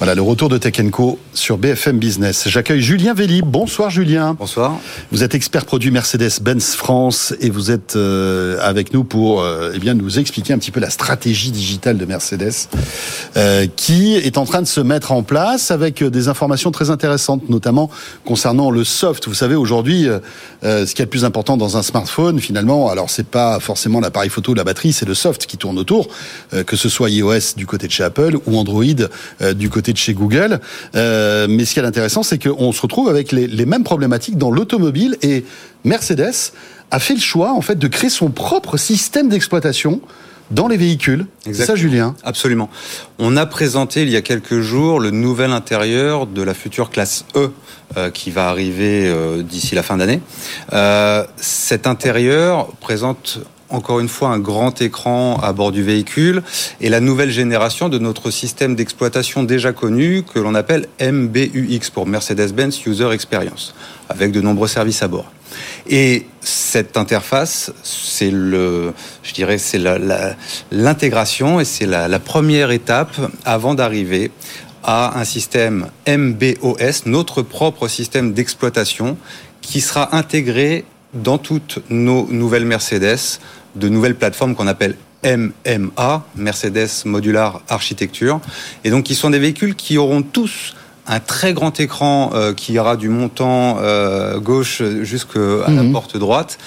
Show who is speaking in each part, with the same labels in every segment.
Speaker 1: Voilà le retour de Tech Co sur BFM Business. J'accueille Julien Vélib. Bonsoir Julien.
Speaker 2: Bonsoir.
Speaker 1: Vous êtes expert produit Mercedes-Benz France et vous êtes euh, avec nous pour euh, eh bien nous expliquer un petit peu la stratégie digitale de Mercedes euh, qui est en train de se mettre en place avec des informations très intéressantes notamment concernant le soft. Vous savez aujourd'hui ce qui est le plus important dans un smartphone finalement alors c'est pas forcément l'appareil photo la batterie, c'est le soft qui tourne autour que ce soit iOS du côté de chez Apple ou Android du côté de chez Google. Euh, mais ce qui est intéressant, c'est qu'on se retrouve avec les, les mêmes problématiques dans l'automobile et Mercedes a fait le choix en fait de créer son propre système d'exploitation dans les véhicules. C'est ça, Julien?
Speaker 2: Absolument. On a présenté il y a quelques jours le nouvel intérieur de la future classe E euh, qui va arriver euh, d'ici la fin d'année. Euh, cet intérieur présente encore une fois un grand écran à bord du véhicule et la nouvelle génération de notre système d'exploitation déjà connu que l'on appelle MBUX pour Mercedes-Benz User Experience avec de nombreux services à bord. Et cette interface, c'est le, je dirais, c'est l'intégration et c'est la, la première étape avant d'arriver à un système MBOS, notre propre système d'exploitation, qui sera intégré dans toutes nos nouvelles Mercedes de nouvelles plateformes qu'on appelle MMA, Mercedes Modular Architecture, et donc qui sont des véhicules qui auront tous un très grand écran euh, qui ira du montant euh, gauche jusqu'à la mhm. porte droite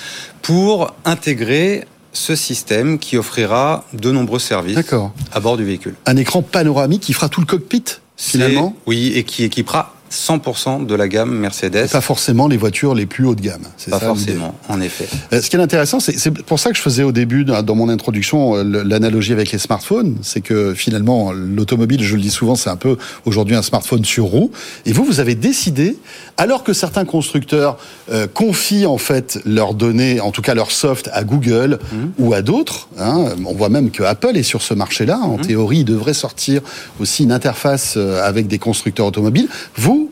Speaker 2: pour intégrer ce système qui offrira de nombreux services à bord du véhicule.
Speaker 1: Un écran panoramique qui fera tout le cockpit finalement?
Speaker 2: Oui, et qui équipera 100% de la gamme Mercedes.
Speaker 1: Pas forcément les voitures les plus haut de gamme.
Speaker 2: Pas forcément, en effet.
Speaker 1: Euh, ce qui est intéressant, c'est pour ça que je faisais au début, dans mon introduction, euh, l'analogie avec les smartphones. C'est que finalement, l'automobile, je le dis souvent, c'est un peu aujourd'hui un smartphone sur roue. Et vous, vous avez décidé, alors que certains constructeurs euh, confient en fait leurs données, en tout cas leur soft, à Google mhm. ou à d'autres, hein, on voit même que Apple est sur ce marché-là. En mhm. théorie, il devrait sortir aussi une interface avec des constructeurs automobiles. Vous,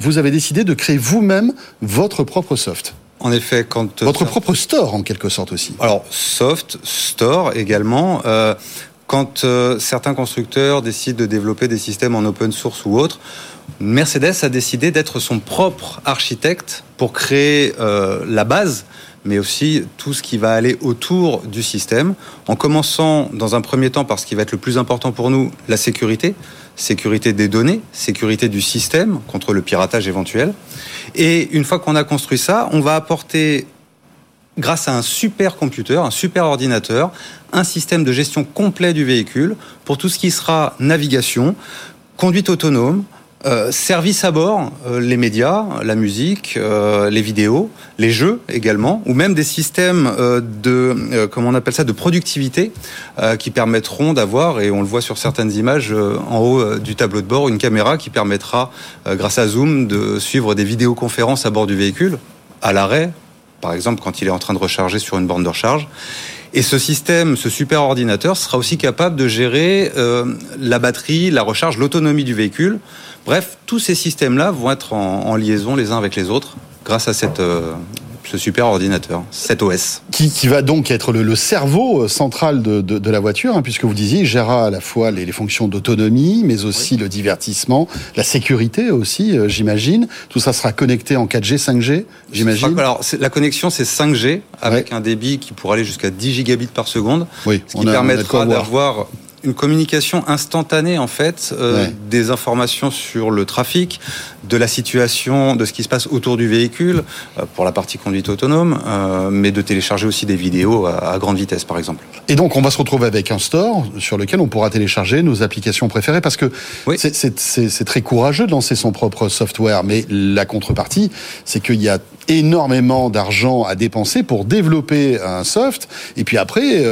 Speaker 1: vous avez décidé de créer vous-même votre propre soft.
Speaker 2: En effet, quand
Speaker 1: euh, votre propre store en quelque sorte aussi.
Speaker 2: Alors soft, store également. Euh, quand euh, certains constructeurs décident de développer des systèmes en open source ou autre, Mercedes a décidé d'être son propre architecte pour créer la base mais aussi tout ce qui va aller autour du système, en commençant dans un premier temps par ce qui va être le plus important pour nous, la sécurité, sécurité des données, sécurité du système contre le piratage éventuel. Et une fois qu'on a construit ça, on va apporter, grâce à un super computer, un super ordinateur, un système de gestion complet du véhicule pour tout ce qui sera navigation, conduite autonome, euh, service à bord, euh, les médias, la musique, euh, les vidéos, les jeux également, ou même des systèmes de, comment on appelle ça, de productivité, qui permettront d'avoir, et on le voit sur certaines images en haut du tableau de bord, une caméra qui permettra, grâce à Zoom, de suivre des vidéoconférences à bord du véhicule, à l'arrêt, par exemple quand il est en train de recharger sur une borne de recharge. Et ce système, ce super ordinateur, sera aussi capable de gérer la batterie, la recharge, l'autonomie du véhicule. Bref, tous ces systèmes-là vont être en, liaison les uns avec les autres grâce à cette, euh, ce super ordinateur, cet OS.
Speaker 1: Qui, qui va donc être le, cerveau euh, central de, de, la voiture, hein, puisque vous disiez, il gérera à la fois les, fonctions d'autonomie, mais aussi le divertissement, la sécurité aussi, euh, j'imagine. Tout ça sera connecté en 4G, 5G, j'imagine.
Speaker 2: Alors, la connexion, c'est 5G, avec un débit qui pourra aller jusqu'à 10 gigabits par seconde,
Speaker 1: oui,
Speaker 2: ce qui permettra d'avoir une communication instantanée en fait euh, des informations sur le trafic, de la situation, de ce qui se passe autour du véhicule euh, pour la partie conduite autonome, euh, mais de télécharger aussi des vidéos à, grande vitesse par exemple.
Speaker 1: Et donc on va se retrouver avec un store sur lequel on pourra télécharger nos applications préférées parce que c'est très courageux de lancer son propre software, mais la contrepartie c'est qu'il y a énormément d'argent à dépenser pour développer un soft et puis après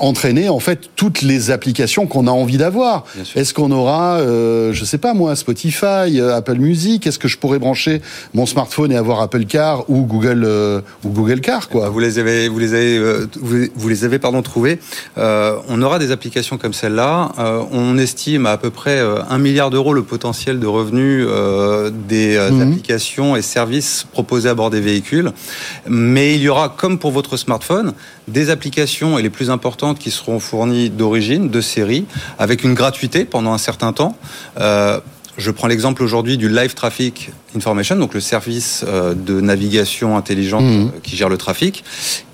Speaker 1: entraîner en fait toutes les applications qu'on a envie d'avoir. Est-ce qu'on aura, euh, je sais pas moi, Spotify, euh, Apple Music? Est-ce que je pourrais brancher mon smartphone et avoir Apple Car ou Google euh, ou Google Car quoi?
Speaker 2: Vous les avez, vous les avez, euh, vous, les avez pardon trouvés. on aura des applications comme celle-là. on estime à à peu près un milliard d'euros le potentiel de revenus des mhm. applications et services proposés proposées à bord des véhicules. Mais il y aura, comme pour votre smartphone, des applications et les plus importantes qui seront fournies d'origine, de série, avec une gratuité pendant un certain temps. Euh, je prends l'exemple aujourd'hui du Live Traffic Information, donc le service euh, de navigation intelligente
Speaker 1: Mhm.
Speaker 2: euh, qui gère le trafic,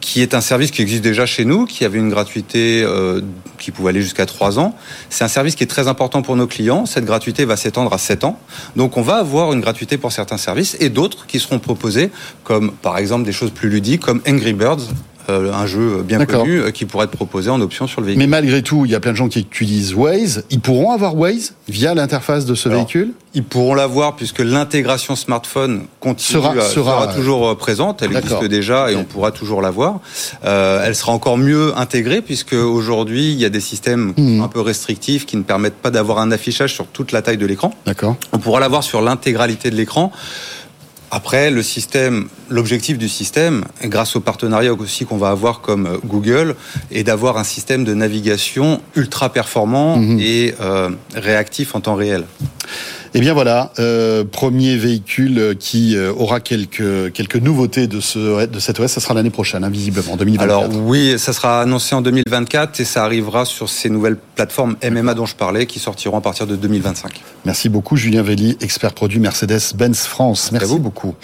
Speaker 2: qui est un service qui existe déjà chez nous, qui avait une gratuité euh, qui pouvait aller jusqu'à 3 ans. C'est un service qui est très important pour nos clients. Cette gratuité va s'étendre à 7 ans. Donc on va avoir une gratuité pour certains services et d'autres qui seront proposés, comme par exemple des choses plus ludiques, comme Angry Birds, euh, un jeu bien connu, euh, qui pourrait être proposé en option sur le véhicule.
Speaker 1: Mais malgré tout, il y a plein de gens qui utilisent Waze. Ils pourront avoir Waze via l'interface de ce
Speaker 2: Alors,
Speaker 1: véhicule
Speaker 2: Ils pourront l'avoir puisque l'intégration smartphone continue,
Speaker 1: Sera-
Speaker 2: à-
Speaker 1: sera,
Speaker 2: toujours euh, présente. Elle existe déjà et on pourra toujours l'avoir. Euh, elle sera encore mieux intégrée puisque aujourd'hui il y a des systèmes
Speaker 1: Mhm.
Speaker 2: un peu restrictifs qui ne permettent pas d'avoir un affichage sur toute la taille de l'écran.
Speaker 1: D'accord.
Speaker 2: On pourra l'avoir sur l'intégralité de l'écran. Après, le système, l'objectif du système, grâce au partenariat aussi qu'on va avoir comme euh, Google, est d'avoir un système de navigation ultra performant
Speaker 1: Mhm.
Speaker 2: et euh, réactif en temps réel.
Speaker 1: Eh bien voilà, euh, premier véhicule qui euh, aura quelques quelques nouveautés de ce de cette OS. Ça sera l'année prochaine, hein, visiblement, 2024.
Speaker 2: Alors oui, ça sera annoncé en 2024 et ça arrivera sur ces nouvelles plateformes MMA dont je parlais qui sortiront à partir de 2025.
Speaker 1: Merci beaucoup, Julien Velli, expert produit Mercedes-Benz France. Merci
Speaker 2: vous.
Speaker 1: beaucoup.